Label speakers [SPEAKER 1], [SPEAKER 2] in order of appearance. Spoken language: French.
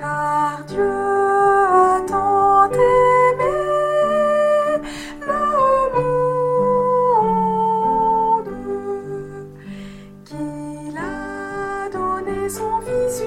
[SPEAKER 1] car Dieu a tant aimé le monde qu'il a donné son Fils